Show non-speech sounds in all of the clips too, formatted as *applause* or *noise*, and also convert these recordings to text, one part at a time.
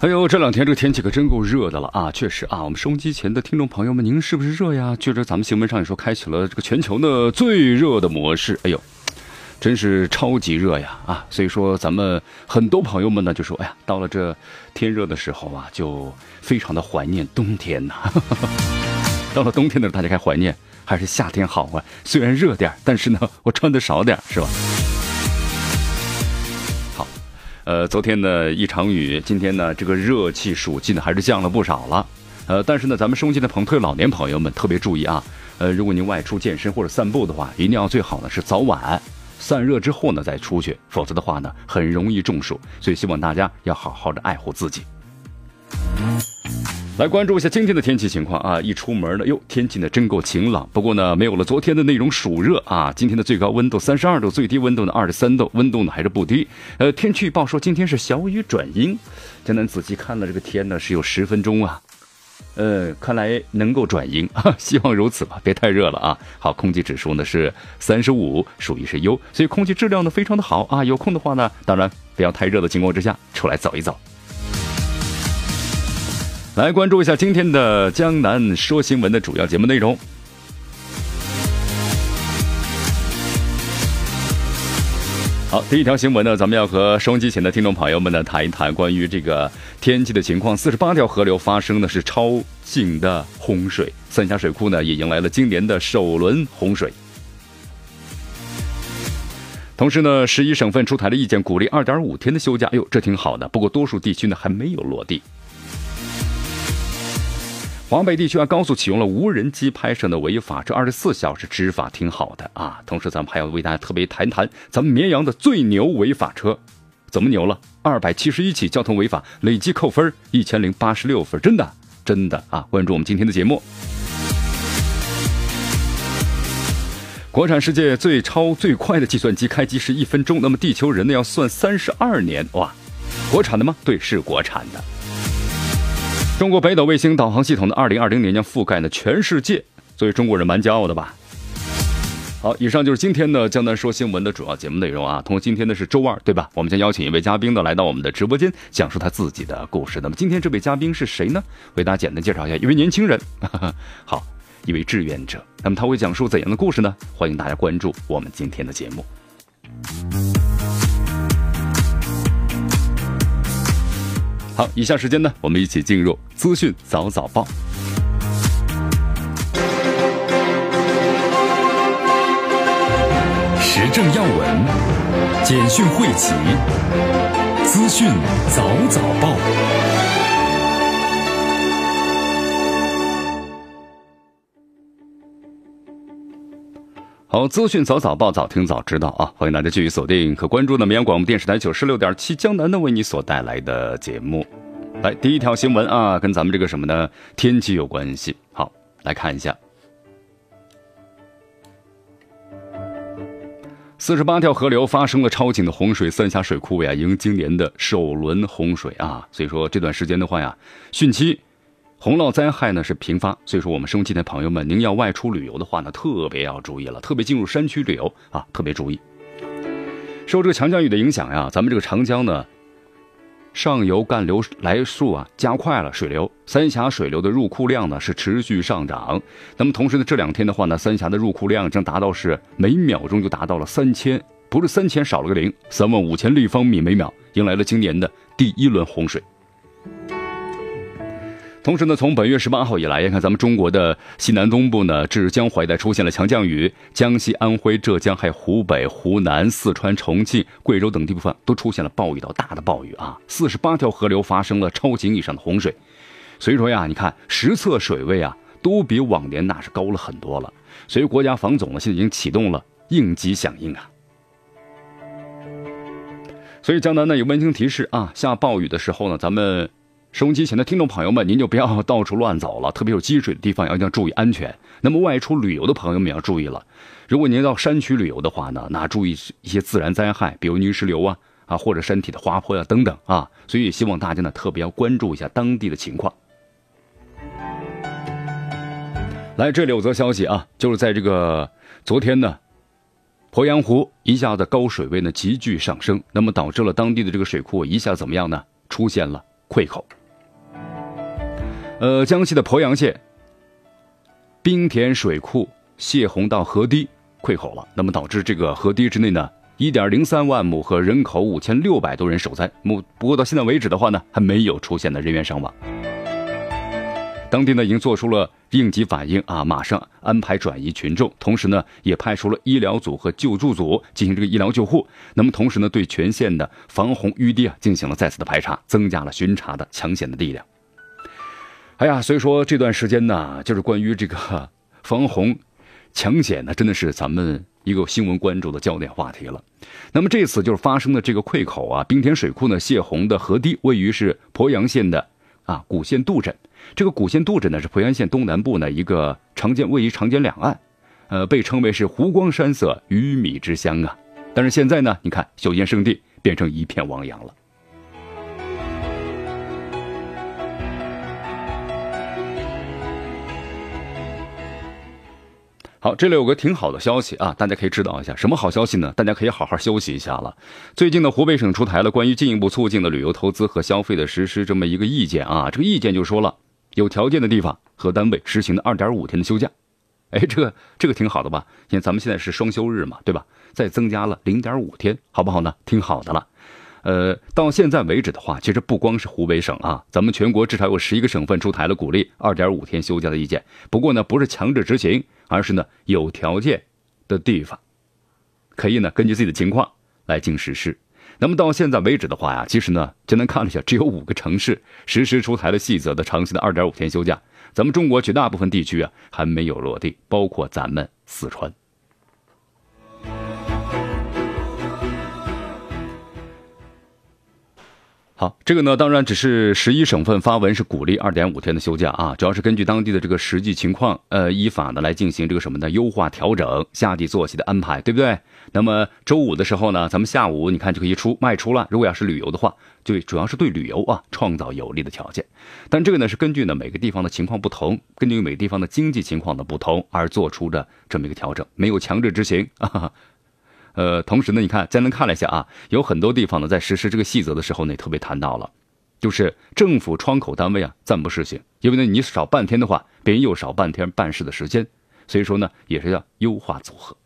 哎呦，这两天这个天气可真够热的了啊！确实啊，我们收音机前的听众朋友们，您是不是热呀？觉着咱们新闻上也说开启了这个全球的最热的模式，哎呦，真是超级热呀啊！所以说咱们很多朋友们呢就说，哎呀，到了这天热的时候啊，就非常的怀念冬天呐。*laughs* 到了冬天的时候，大家该怀念还是夏天好啊？虽然热点但是呢，我穿的少点是吧？呃，昨天呢一场雨，今天呢这个热气暑气呢还是降了不少了。呃，但是呢咱们收音机的朋特别老年朋友们特别注意啊。呃，如果您外出健身或者散步的话，一定要最好呢是早晚散热之后呢再出去，否则的话呢很容易中暑。所以希望大家要好好的爱护自己。来关注一下今天的天气情况啊！一出门呢，哟，天气呢真够晴朗。不过呢，没有了昨天的那种暑热啊。今天的最高温度三十二度，最低温度呢二十三度，温度呢还是不低。呃，天气预报说今天是小雨转阴。江南仔细看了这个天呢，是有十分钟啊。呃，看来能够转阴，*laughs* 希望如此吧，别太热了啊。好，空气指数呢是三十五，属于是优，所以空气质量呢非常的好啊。有空的话呢，当然不要太热的情况之下出来走一走。来关注一下今天的江南说新闻的主要节目内容。好，第一条新闻呢，咱们要和收音机前的听众朋友们呢谈一谈关于这个天气的情况。四十八条河流发生的是超警的洪水，三峡水库呢也迎来了今年的首轮洪水。同时呢，十一省份出台了意见，鼓励二点五天的休假。哟，这挺好的。不过多数地区呢还没有落地。华北地区啊，高速启用了无人机拍摄的违法，这二十四小时执法挺好的啊。同时，咱们还要为大家特别谈谈咱们绵阳的最牛违法车，怎么牛了？二百七十一起交通违法，累计扣分一千零八十六分，真的真的啊！关注我们今天的节目。国产世界最超最快的计算机开机是一分钟，那么地球人呢要算三十二年哇！国产的吗？对，是国产的。中国北斗卫星导航系统的二零二零年将覆盖呢全世界，作为中国人蛮骄傲的吧。好，以上就是今天的江南说新闻的主要节目内容啊。同时，今天呢是周二，对吧？我们将邀请一位嘉宾呢来到我们的直播间，讲述他自己的故事。那么今天这位嘉宾是谁呢？为大家简单介绍一下，一位年轻人，*laughs* 好，一位志愿者。那么他会讲述怎样的故事呢？欢迎大家关注我们今天的节目。好，以下时间呢，我们一起进入资讯早早报。时政要闻，简讯汇集，资讯早早报。好，资讯早早报，早听早知道啊！欢迎大家继续锁定可关注的绵阳广播电视台九十六点七江南的为你所带来的节目。来，第一条新闻啊，跟咱们这个什么呢？天气有关系。好，来看一下，四十八条河流发生了超警的洪水，三峡水库呀迎今年的首轮洪水啊！所以说这段时间的话呀，汛期。洪涝灾害呢是频发，所以说我们收机的朋友们，您要外出旅游的话呢，特别要注意了，特别进入山区旅游啊，特别注意。受这个强降雨的影响呀，咱们这个长江呢，上游干流来速啊加快了，水流，三峡水流的入库量呢是持续上涨。那么同时呢，这两天的话呢，三峡的入库量将达到是每秒钟就达到了三千，不是三千少了个零，三万五千立方米每秒，迎来了今年的第一轮洪水。同时呢，从本月十八号以来，看咱们中国的西南东部呢至江淮带出现了强降雨，江西、安徽、浙江还有湖北、湖南、四川、重庆、贵州等地部分都出现了暴雨到大的暴雨啊！四十八条河流发生了超警以上的洪水，所以说呀，你看实测水位啊都比往年那是高了很多了，所以国家防总呢现在已经启动了应急响应啊。所以江南呢有温馨提示啊，下暴雨的时候呢，咱们收音机前的听众朋友们，您就不要到处乱走了，特别有积水的地方要一定要注意安全。那么外出旅游的朋友们要注意了，如果您到山区旅游的话呢，那注意一些自然灾害，比如泥石流啊啊或者山体的滑坡呀等等啊。所以也希望大家呢特别要关注一下当地的情况。来，这里有则消息啊，就是在这个昨天呢。鄱阳湖一下子高水位呢急剧上升，那么导致了当地的这个水库一下怎么样呢？出现了溃口。呃，江西的鄱阳县冰田水库泄洪到河堤溃口了，那么导致这个河堤之内呢一点零三万亩和人口五千六百多人受灾。目不过到现在为止的话呢，还没有出现的人员伤亡。当地呢已经做出了应急反应啊，马上安排转移群众，同时呢也派出了医疗组和救助组进行这个医疗救护。那么同时呢，对全县的防洪淤堤啊进行了再次的排查，增加了巡查的抢险的力量。哎呀，所以说这段时间呢，就是关于这个防洪抢险呢，真的是咱们一个新闻关注的焦点话题了。那么这次就是发生的这个溃口啊，冰田水库呢泄洪的河堤位于是鄱阳县的啊古县渡镇。这个古县渡镇呢，是鄱阳县东南部呢一个长江位于长江两岸，呃，被称为是湖光山色、鱼米之乡啊。但是现在呢，你看修建圣地变成一片汪洋了。好，这里有个挺好的消息啊，大家可以知道一下，什么好消息呢？大家可以好好休息一下了。最近呢，湖北省出台了关于进一步促进的旅游投资和消费的实施这么一个意见啊，这个意见就说了。有条件的地方和单位实行的二点五天的休假，哎，这个这个挺好的吧？因为咱们现在是双休日嘛，对吧？再增加了零点五天，好不好呢？挺好的了。呃，到现在为止的话，其实不光是湖北省啊，咱们全国至少有十一个省份出台了鼓励二点五天休假的意见。不过呢，不是强制执行，而是呢有条件的地方可以呢根据自己的情况来进行实施。那么到现在为止的话呀，其实呢，简单看了一下，只有五个城市实施出台了细则的长期的二点五天休假。咱们中国绝大部分地区啊还没有落地，包括咱们四川。好，这个呢，当然只是十一省份发文是鼓励二点五天的休假啊，主要是根据当地的这个实际情况，呃，依法呢来进行这个什么呢？优化调整夏季作息的安排，对不对？那么周五的时候呢，咱们下午你看就可以出卖出了。如果要是旅游的话，就主要是对旅游啊创造有利的条件。但这个呢是根据呢每个地方的情况不同，根据每个地方的经济情况的不同而做出的这么一个调整，没有强制执行啊。*laughs* 呃，同时呢，你看，咱能看了一下啊，有很多地方呢，在实施这个细则的时候呢，特别谈到了，就是政府窗口单位啊，暂不实行，因为呢，你少半天的话，别人又少半天办事的时间，所以说呢，也是要优化组合。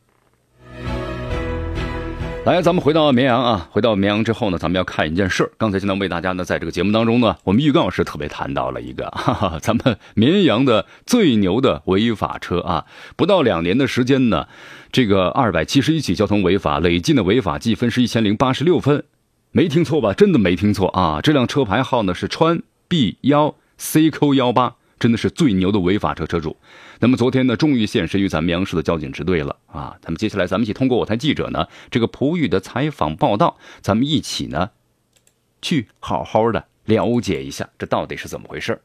来，咱们回到绵阳啊，回到绵阳之后呢，咱们要看一件事。刚才现在为大家呢，在这个节目当中呢，我们预告是特别谈到了一个，*laughs* 哈哈，咱们绵阳的最牛的违法车啊，不到两年的时间呢，这个二百七十一起交通违法，累计的违法记分是一千零八十六分，没听错吧？真的没听错啊！这辆车牌号呢是川 B 幺 CQ 幺八。真的是最牛的违法车车主，那么昨天呢，终于现身于咱们阳市的交警支队了啊！那么接下来咱们一起通过我台记者呢这个普语的采访报道，咱们一起呢去好好的了解一下这到底是怎么回事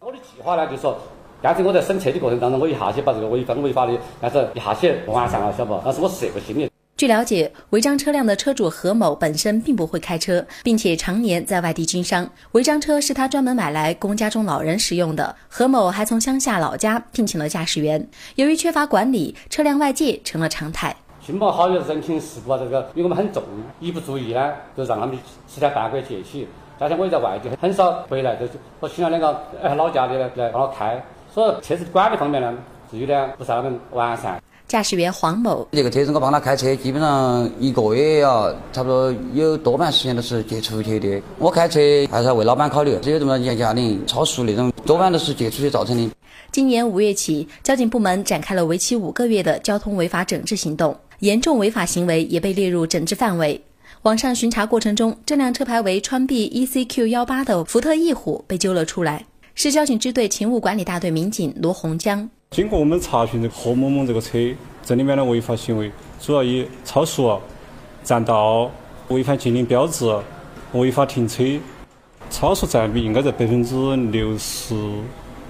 我的计划呢，就是说，刚才我在审车的过程当中，我一下去把这个违反违法的，但是一下去完善了，晓得不？但是我是这个心理。据了解，违章车辆的车主何某本身并不会开车，并且常年在外地经商。违章车是他专门买来供家中老人使用的。何某还从乡下老家聘请了驾驶员。由于缺乏管理，车辆外借成了常态。亲朋好友人情世故啊，这个因为我们很重，一不注意呢，就让他们十天半个月借起。加上我也在外地很少回来，就我请了两个哎老家的来帮我开。所以车子管理方面呢，至于呢不是那么完善。驾驶员黄某，这个车子我帮他开车，基本上一个月啊，差不多有多半时间都是借出去的。我开车还是要为老板考虑，只有这么压压力、超速那种，多半都是借出去造成的。今年五月起，交警部门展开了为期五个月的交通违法整治行动，严重违法行为也被列入整治范围。网上巡查过程中，这辆车牌为川 B ECQ 幺八的福特翼虎被揪了出来。市交警支队勤务管理大队民警罗洪江。经过我们查询，这个何某某这个车，这里面的违法行为主要以超速、占道、违反禁令标志、违法停车，超速占比应该在百分之六十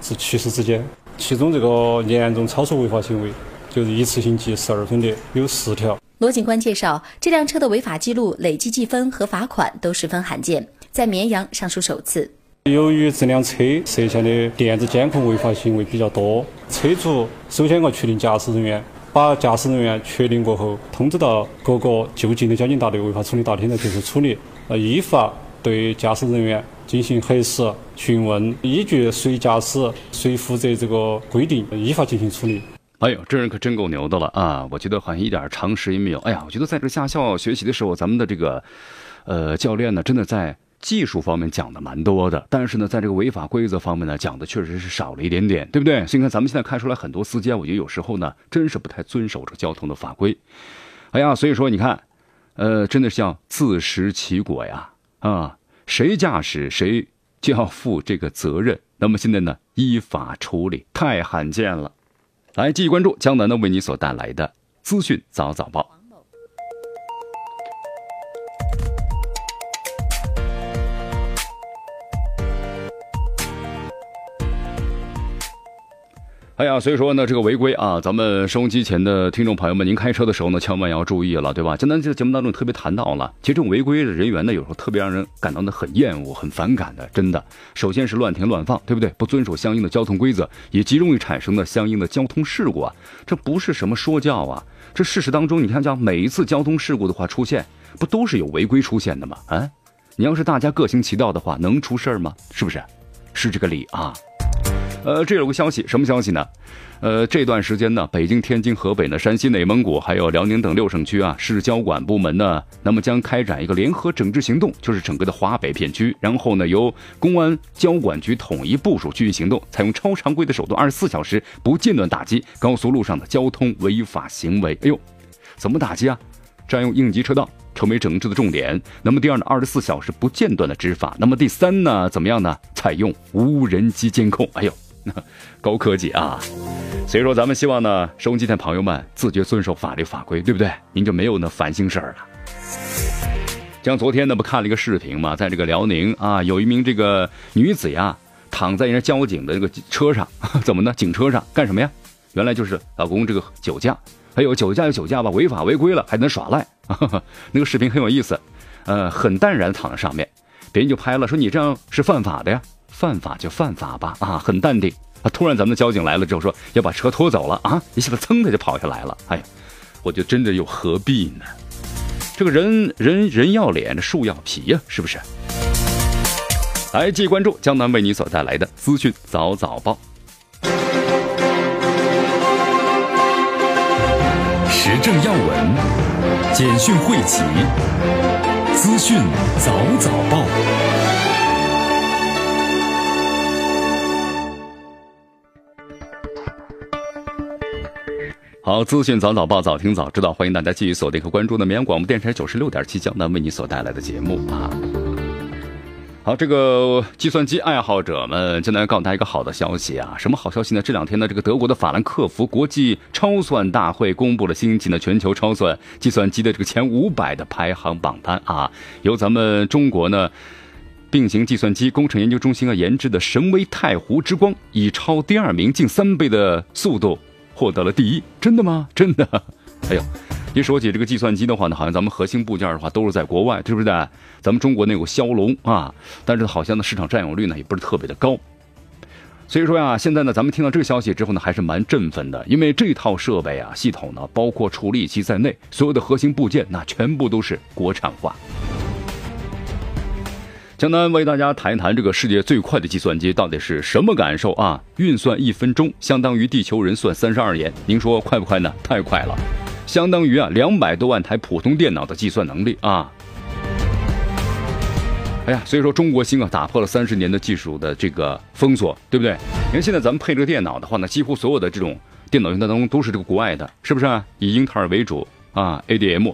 至七十之间。其中这个严重超速违法行为，就是一次性记十二分的有十条。罗警官介绍，这辆车的违法记录、累计记分和罚款都十分罕见，在绵阳尚属首次。由于这辆车涉嫌的电子监控违法行为比较多，车主首先要确定驾驶人员，把驾驶人员确定过后，通知到各个就近的交警大队违法处理大厅来接受处理。呃，依法对驾驶人员进行核实、询问，依据谁驾驶、谁负责这个规定，依法进行处理。哎呦，这人可真够牛的了啊！我觉得好像一点常识也没有。哎呀，我觉得在这驾校学习的时候，咱们的这个，呃，教练呢，真的在。技术方面讲的蛮多的，但是呢，在这个违法规则方面呢，讲的确实是少了一点点，对不对？所以看咱们现在开出来很多司机，我觉得有时候呢，真是不太遵守这交通的法规。哎呀，所以说你看，呃，真的是要自食其果呀！啊，谁驾驶谁就要负这个责任。那么现在呢，依法处理，太罕见了。来，继续关注江南呢为你所带来的资讯早早报。哎呀，所以说呢，这个违规啊，咱们收音机前的听众朋友们，您开车的时候呢，千万要注意了，对吧？今天这个节目当中特别谈到了，其实这种违规的人员呢，有时候特别让人感到呢很厌恶、很反感的，真的。首先是乱停乱放，对不对？不遵守相应的交通规则，也极容易产生的相应的交通事故啊。这不是什么说教啊，这事实当中，你看，像每一次交通事故的话出现，不都是有违规出现的吗？啊，你要是大家各行其道的话，能出事儿吗？是不是？是这个理啊。呃，这有个消息，什么消息呢？呃，这段时间呢，北京、天津、河北呢、山西、内蒙古还有辽宁等六省区啊，市交管部门呢，那么将开展一个联合整治行动，就是整个的华北片区，然后呢，由公安交管局统一部署区域行动，采用超常规的手段，二十四小时不间断打击高速路上的交通违法行为。哎呦，怎么打击啊？占用应急车道。成为整治的重点。那么第二呢，二十四小时不间断的执法。那么第三呢，怎么样呢？采用无人机监控。哎呦，高科技啊！所以说，咱们希望呢，收音机的朋友们自觉遵守法律法规，对不对？您就没有那烦心事儿了。像昨天呢，不看了一个视频嘛，在这个辽宁啊，有一名这个女子呀，躺在人家交警的这个车上，*laughs* 怎么呢？警车上干什么呀？原来就是老公这个酒驾。还有酒驾有酒驾吧，违法违规了还能耍赖，*laughs* 那个视频很有意思，呃，很淡然躺在上面，别人就拍了，说你这样是犯法的呀，犯法就犯法吧，啊，很淡定。啊，突然咱们的交警来了之后说要把车拖走了啊，一下子噌的就跑下来了。哎呀，我就真的又何必呢？这个人人人要脸，树要皮呀，是不是？来，继续关注江南为你所带来的资讯早早报。时政要闻、简讯汇集、资讯早早报。好，资讯早早报，早听早知道，欢迎大家继续锁定和关注的绵阳广播电视台九十六点七江南为你所带来的节目啊。好，这个计算机爱好者们，今天告诉大家一个好的消息啊！什么好消息呢？这两天呢，这个德国的法兰克福国际超算大会公布了新一期的全球超算计算机的这个前五百的排行榜单啊，由咱们中国呢，并行计算机工程研究中心啊研制的神威太湖之光，以超第二名近三倍的速度获得了第一，真的吗？真的？*laughs* 哎呦！一说起这个计算机的话呢，好像咱们核心部件的话都是在国外，对不对？咱们中国那有骁龙啊，但是好像呢市场占有率呢也不是特别的高。所以说呀，现在呢咱们听到这个消息之后呢，还是蛮振奋的，因为这套设备啊系统呢，包括处理器在内，所有的核心部件那全部都是国产化。江南为大家谈一谈这个世界最快的计算机到底是什么感受啊？运算一分钟相当于地球人算三十二年，您说快不快呢？太快了。相当于啊两百多万台普通电脑的计算能力啊！哎呀，所以说中国芯啊打破了三十年的技术的这个封锁，对不对？你看现在咱们配这个电脑的话呢，几乎所有的这种电脑元件当中都是这个国外的，是不是？以英特尔为主啊，ADM、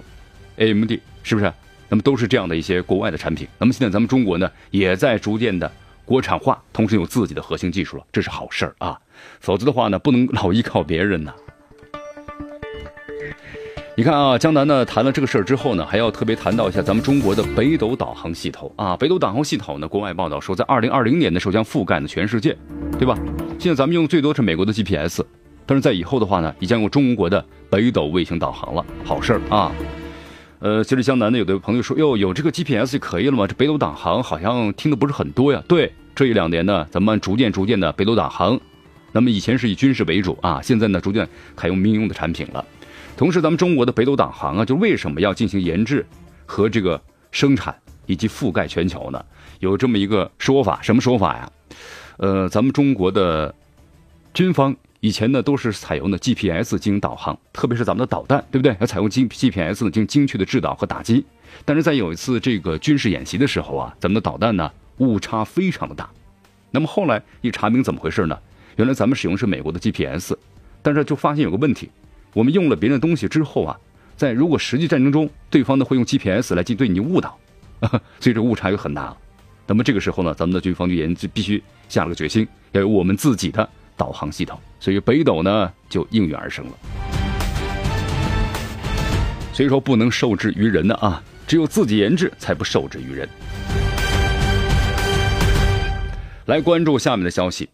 AMD 是不是？那么都是这样的一些国外的产品。那么现在咱们中国呢，也在逐渐的国产化，同时有自己的核心技术了，这是好事儿啊！否则的话呢，不能老依靠别人呢。你看啊，江南呢谈了这个事儿之后呢，还要特别谈到一下咱们中国的北斗导航系统啊。北斗导航系统呢，国外报道说，在二零二零年的时候将覆盖呢全世界，对吧？现在咱们用最多是美国的 GPS，但是在以后的话呢，也将用中国的北斗卫星导航了，好事儿啊。呃，其实江南呢，有的朋友说，哟，有这个 GPS 就可以了吗？这北斗导航好像听的不是很多呀。对，这一两年呢，咱们逐渐逐渐的北斗导航，那么以前是以军事为主啊，现在呢，逐渐采用民用的产品了。同时，咱们中国的北斗导航啊，就为什么要进行研制和这个生产以及覆盖全球呢？有这么一个说法，什么说法呀？呃，咱们中国的军方以前呢都是采用的 GPS 进行导航，特别是咱们的导弹，对不对？要采用 G GPS 呢进行精确的制导和打击。但是在有一次这个军事演习的时候啊，咱们的导弹呢误差非常的大。那么后来一查明怎么回事呢？原来咱们使用是美国的 GPS，但是就发现有个问题。我们用了别人的东西之后啊，在如果实际战争中，对方呢会用 GPS 来进对你误导，*laughs* 所以这误差就很大。那么这个时候呢，咱们的军方就研就必须下了个决心，要有我们自己的导航系统，所以北斗呢就应运而生了。所以说不能受制于人的啊，只有自己研制才不受制于人。来关注下面的消息。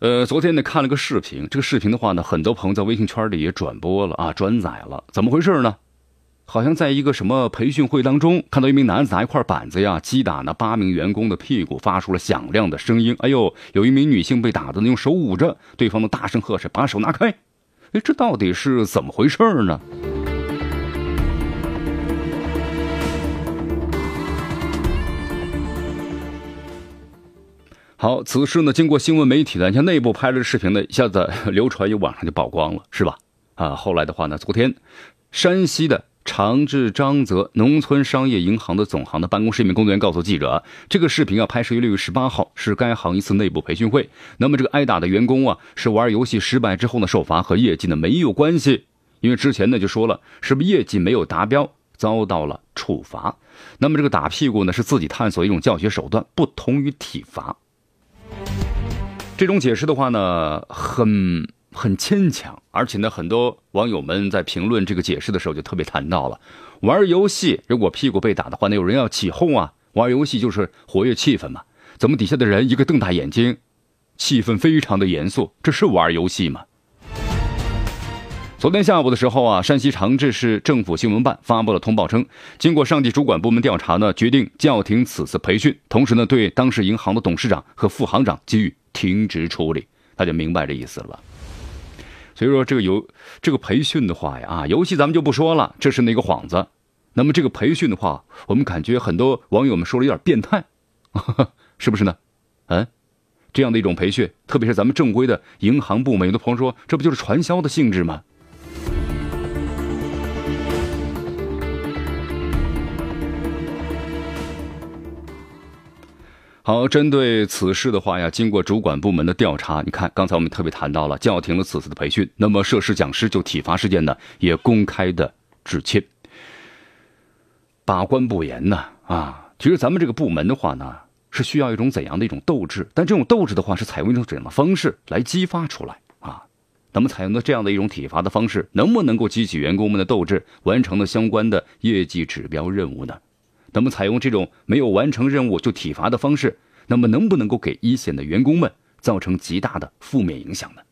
呃，昨天呢看了个视频，这个视频的话呢，很多朋友在微信圈里也转播了啊，转载了。怎么回事呢？好像在一个什么培训会当中，看到一名男子拿一块板子呀，击打那八名员工的屁股，发出了响亮的声音。哎呦，有一名女性被打的用手捂着，对方的大声呵斥：“把手拿开！”哎，这到底是怎么回事呢？好，此事呢，经过新闻媒体的，像内部拍了视频呢，一下子 *laughs* 流传于网上就曝光了，是吧？啊，后来的话呢，昨天，山西的长治张泽农村商业银行的总行的办公室一名工作人员告诉记者，这个视频啊，拍摄于六月十八号，是该行一次内部培训会。那么这个挨打的员工啊，是玩游戏失败之后呢受罚，和业绩呢没有关系，因为之前呢就说了，是不是业绩没有达标，遭到了处罚。那么这个打屁股呢，是自己探索一种教学手段，不同于体罚。这种解释的话呢，很很牵强，而且呢，很多网友们在评论这个解释的时候就特别谈到了，玩游戏如果屁股被打的话，那有人要起哄啊，玩游戏就是活跃气氛嘛，怎么底下的人一个瞪大眼睛，气氛非常的严肃，这是玩游戏吗？昨天下午的时候啊，山西长治市政府新闻办发布了通报称，经过上级主管部门调查呢，决定叫停此次培训，同时呢，对当时银行的董事长和副行长给予停职处理。大家明白这意思了。所以说，这个游这个培训的话呀，啊，游戏咱们就不说了，这是那个幌子。那么这个培训的话，我们感觉很多网友们说了有点变态，*laughs* 是不是呢？嗯，这样的一种培训，特别是咱们正规的银行部门，有的朋友说，这不就是传销的性质吗？好，针对此事的话呀，经过主管部门的调查，你看刚才我们特别谈到了叫停了此次的培训，那么涉事讲师就体罚事件呢也公开的致歉。把关不严呢啊，其实咱们这个部门的话呢是需要一种怎样的一种斗志？但这种斗志的话是采用一种怎样的方式来激发出来啊？那么采用的这样的一种体罚的方式，能不能够激起员工们的斗志，完成了相关的业绩指标任务呢？那么，采用这种没有完成任务就体罚的方式，那么能不能够给一线的员工们造成极大的负面影响呢？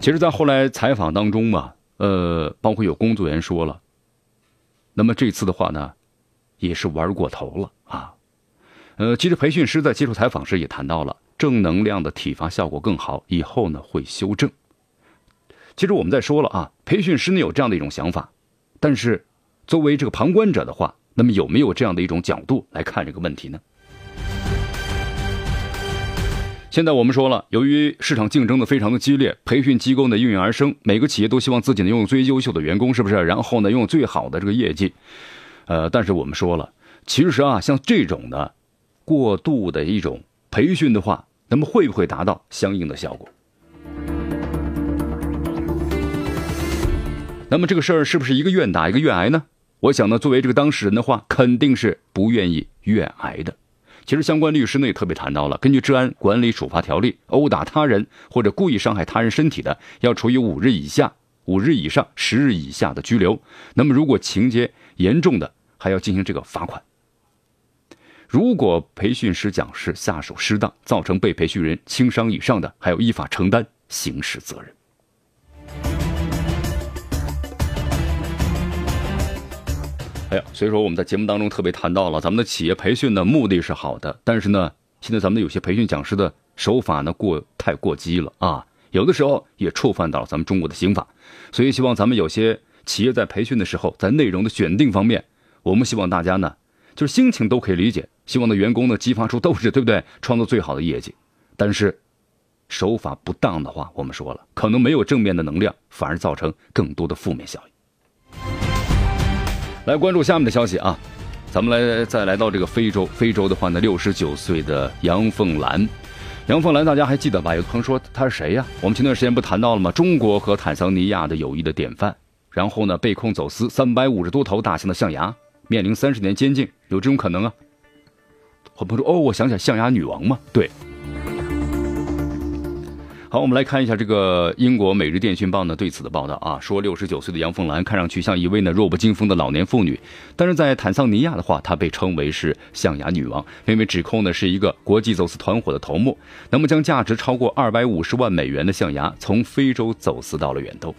其实，在后来采访当中嘛，呃，包括有工作人员说了，那么这次的话呢，也是玩过头了啊。呃，其实培训师在接受采访时也谈到了，正能量的体罚效果更好，以后呢会修正。其实我们在说了啊，培训师呢有这样的一种想法，但是。作为这个旁观者的话，那么有没有这样的一种角度来看这个问题呢？现在我们说了，由于市场竞争的非常的激烈，培训机构呢应运而生，每个企业都希望自己能拥有最优秀的员工，是不是？然后呢拥有最好的这个业绩。呃，但是我们说了，其实啊，像这种的过度的一种培训的话，那么会不会达到相应的效果？那么这个事儿是不是一个愿打一个愿挨呢？我想呢，作为这个当事人的话，肯定是不愿意愿挨的。其实相关律师呢也特别谈到了，根据《治安管理处罚条例》，殴打他人或者故意伤害他人身体的，要处以五日以下五日以上十日以下的拘留。那么如果情节严重的，还要进行这个罚款。如果培训师讲师下手失当，造成被培训人轻伤以上的，还要依法承担刑事责任。哎呀，所以说我们在节目当中特别谈到了，咱们的企业培训的目的是好的，但是呢，现在咱们有些培训讲师的手法呢过太过激了啊，有的时候也触犯到了咱们中国的刑法，所以希望咱们有些企业在培训的时候，在内容的选定方面，我们希望大家呢，就是心情都可以理解，希望的员工呢激发出斗志，对不对？创造最好的业绩，但是手法不当的话，我们说了，可能没有正面的能量，反而造成更多的负面效应。来关注下面的消息啊，咱们来再来到这个非洲。非洲的话呢，六十九岁的杨凤兰，杨凤兰大家还记得吧？有朋友说他是谁呀？我们前段时间不谈到了吗？中国和坦桑尼亚的友谊的典范。然后呢，被控走私三百五十多头大型的象牙，面临三十年监禁，有这种可能啊？很朋友说哦，我想起来象牙女王嘛，对。好，我们来看一下这个英国《每日电讯报》呢对此的报道啊，说六十九岁的杨凤兰看上去像一位呢弱不禁风的老年妇女，但是在坦桑尼亚的话，她被称为是象牙女王，因为指控呢是一个国际走私团伙的头目，那么将价值超过二百五十万美元的象牙从非洲走私到了远东。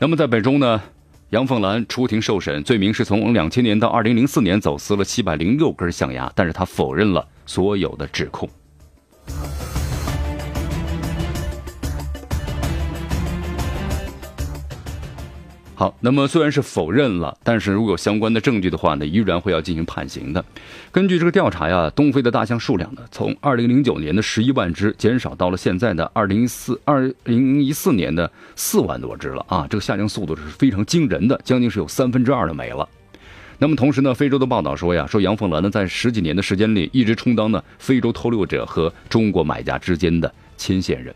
那么在本周呢？杨凤兰出庭受审，罪名是从两千年到二零零四年走私了七百零六根象牙，但是她否认了所有的指控。好，那么虽然是否认了，但是如果有相关的证据的话呢，依然会要进行判刑的。根据这个调查呀，东非的大象数量呢，从二零零九年的十一万只减少到了现在的二零一四二零一四年的四万多只了啊，这个下降速度是非常惊人的，将近是有三分之二的没了。那么同时呢，非洲的报道说呀，说杨凤兰呢，在十几年的时间里，一直充当呢非洲偷猎者和中国买家之间的牵线人。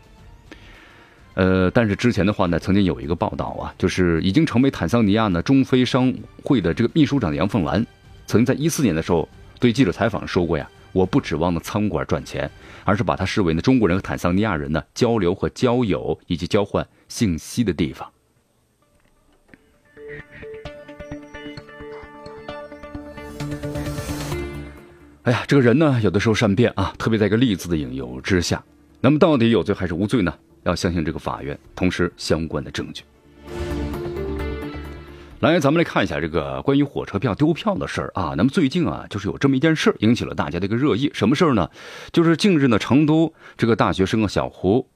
呃，但是之前的话呢，曾经有一个报道啊，就是已经成为坦桑尼亚呢中非商会的这个秘书长杨凤兰，曾经在一四年的时候对记者采访说过呀，我不指望呢餐馆赚钱，而是把它视为呢中国人和坦桑尼亚人呢交流和交友以及交换信息的地方。哎呀，这个人呢，有的时候善变啊，特别在一个“利”字的引诱之下，那么到底有罪还是无罪呢？要相信这个法院，同时相关的证据。来，咱们来看一下这个关于火车票丢票的事儿啊。那么最近啊，就是有这么一件事引起了大家的一个热议。什么事儿呢？就是近日呢，成都这个大学生啊小胡，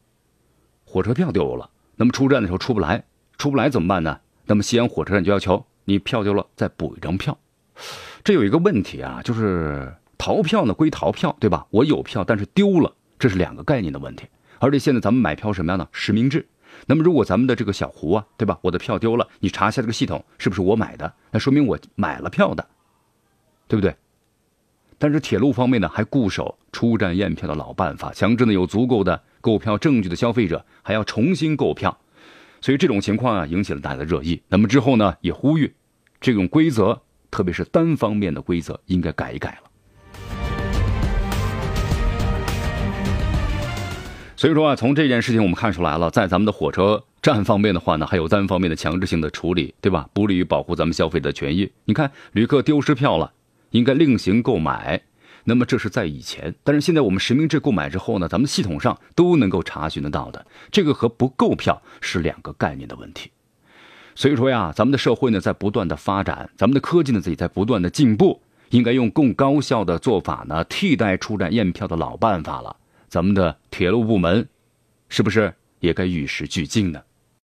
火车票丢了。那么出站的时候出不来，出不来怎么办呢？那么西安火车站就要求你票丢了再补一张票。这有一个问题啊，就是逃票呢归逃票，对吧？我有票，但是丢了，这是两个概念的问题。而且现在咱们买票什么样的实名制？那么如果咱们的这个小胡啊，对吧？我的票丢了，你查一下这个系统是不是我买的？那说明我买了票的，对不对？但是铁路方面呢，还固守出站验票的老办法，强制呢有足够的购票证据的消费者还要重新购票，所以这种情况啊引起了大家的热议。那么之后呢，也呼吁这种规则，特别是单方面的规则，应该改一改了。所以说啊，从这件事情我们看出来了，在咱们的火车站方面的话呢，还有单方面的强制性的处理，对吧？不利于保护咱们消费的权益。你看，旅客丢失票了，应该另行购买。那么这是在以前，但是现在我们实名制购买之后呢，咱们系统上都能够查询得到的。这个和不购票是两个概念的问题。所以说呀，咱们的社会呢在不断的发展，咱们的科技呢自己在不断的进步，应该用更高效的做法呢替代出站验票的老办法了。咱们的铁路部门，是不是也该与时俱进呢？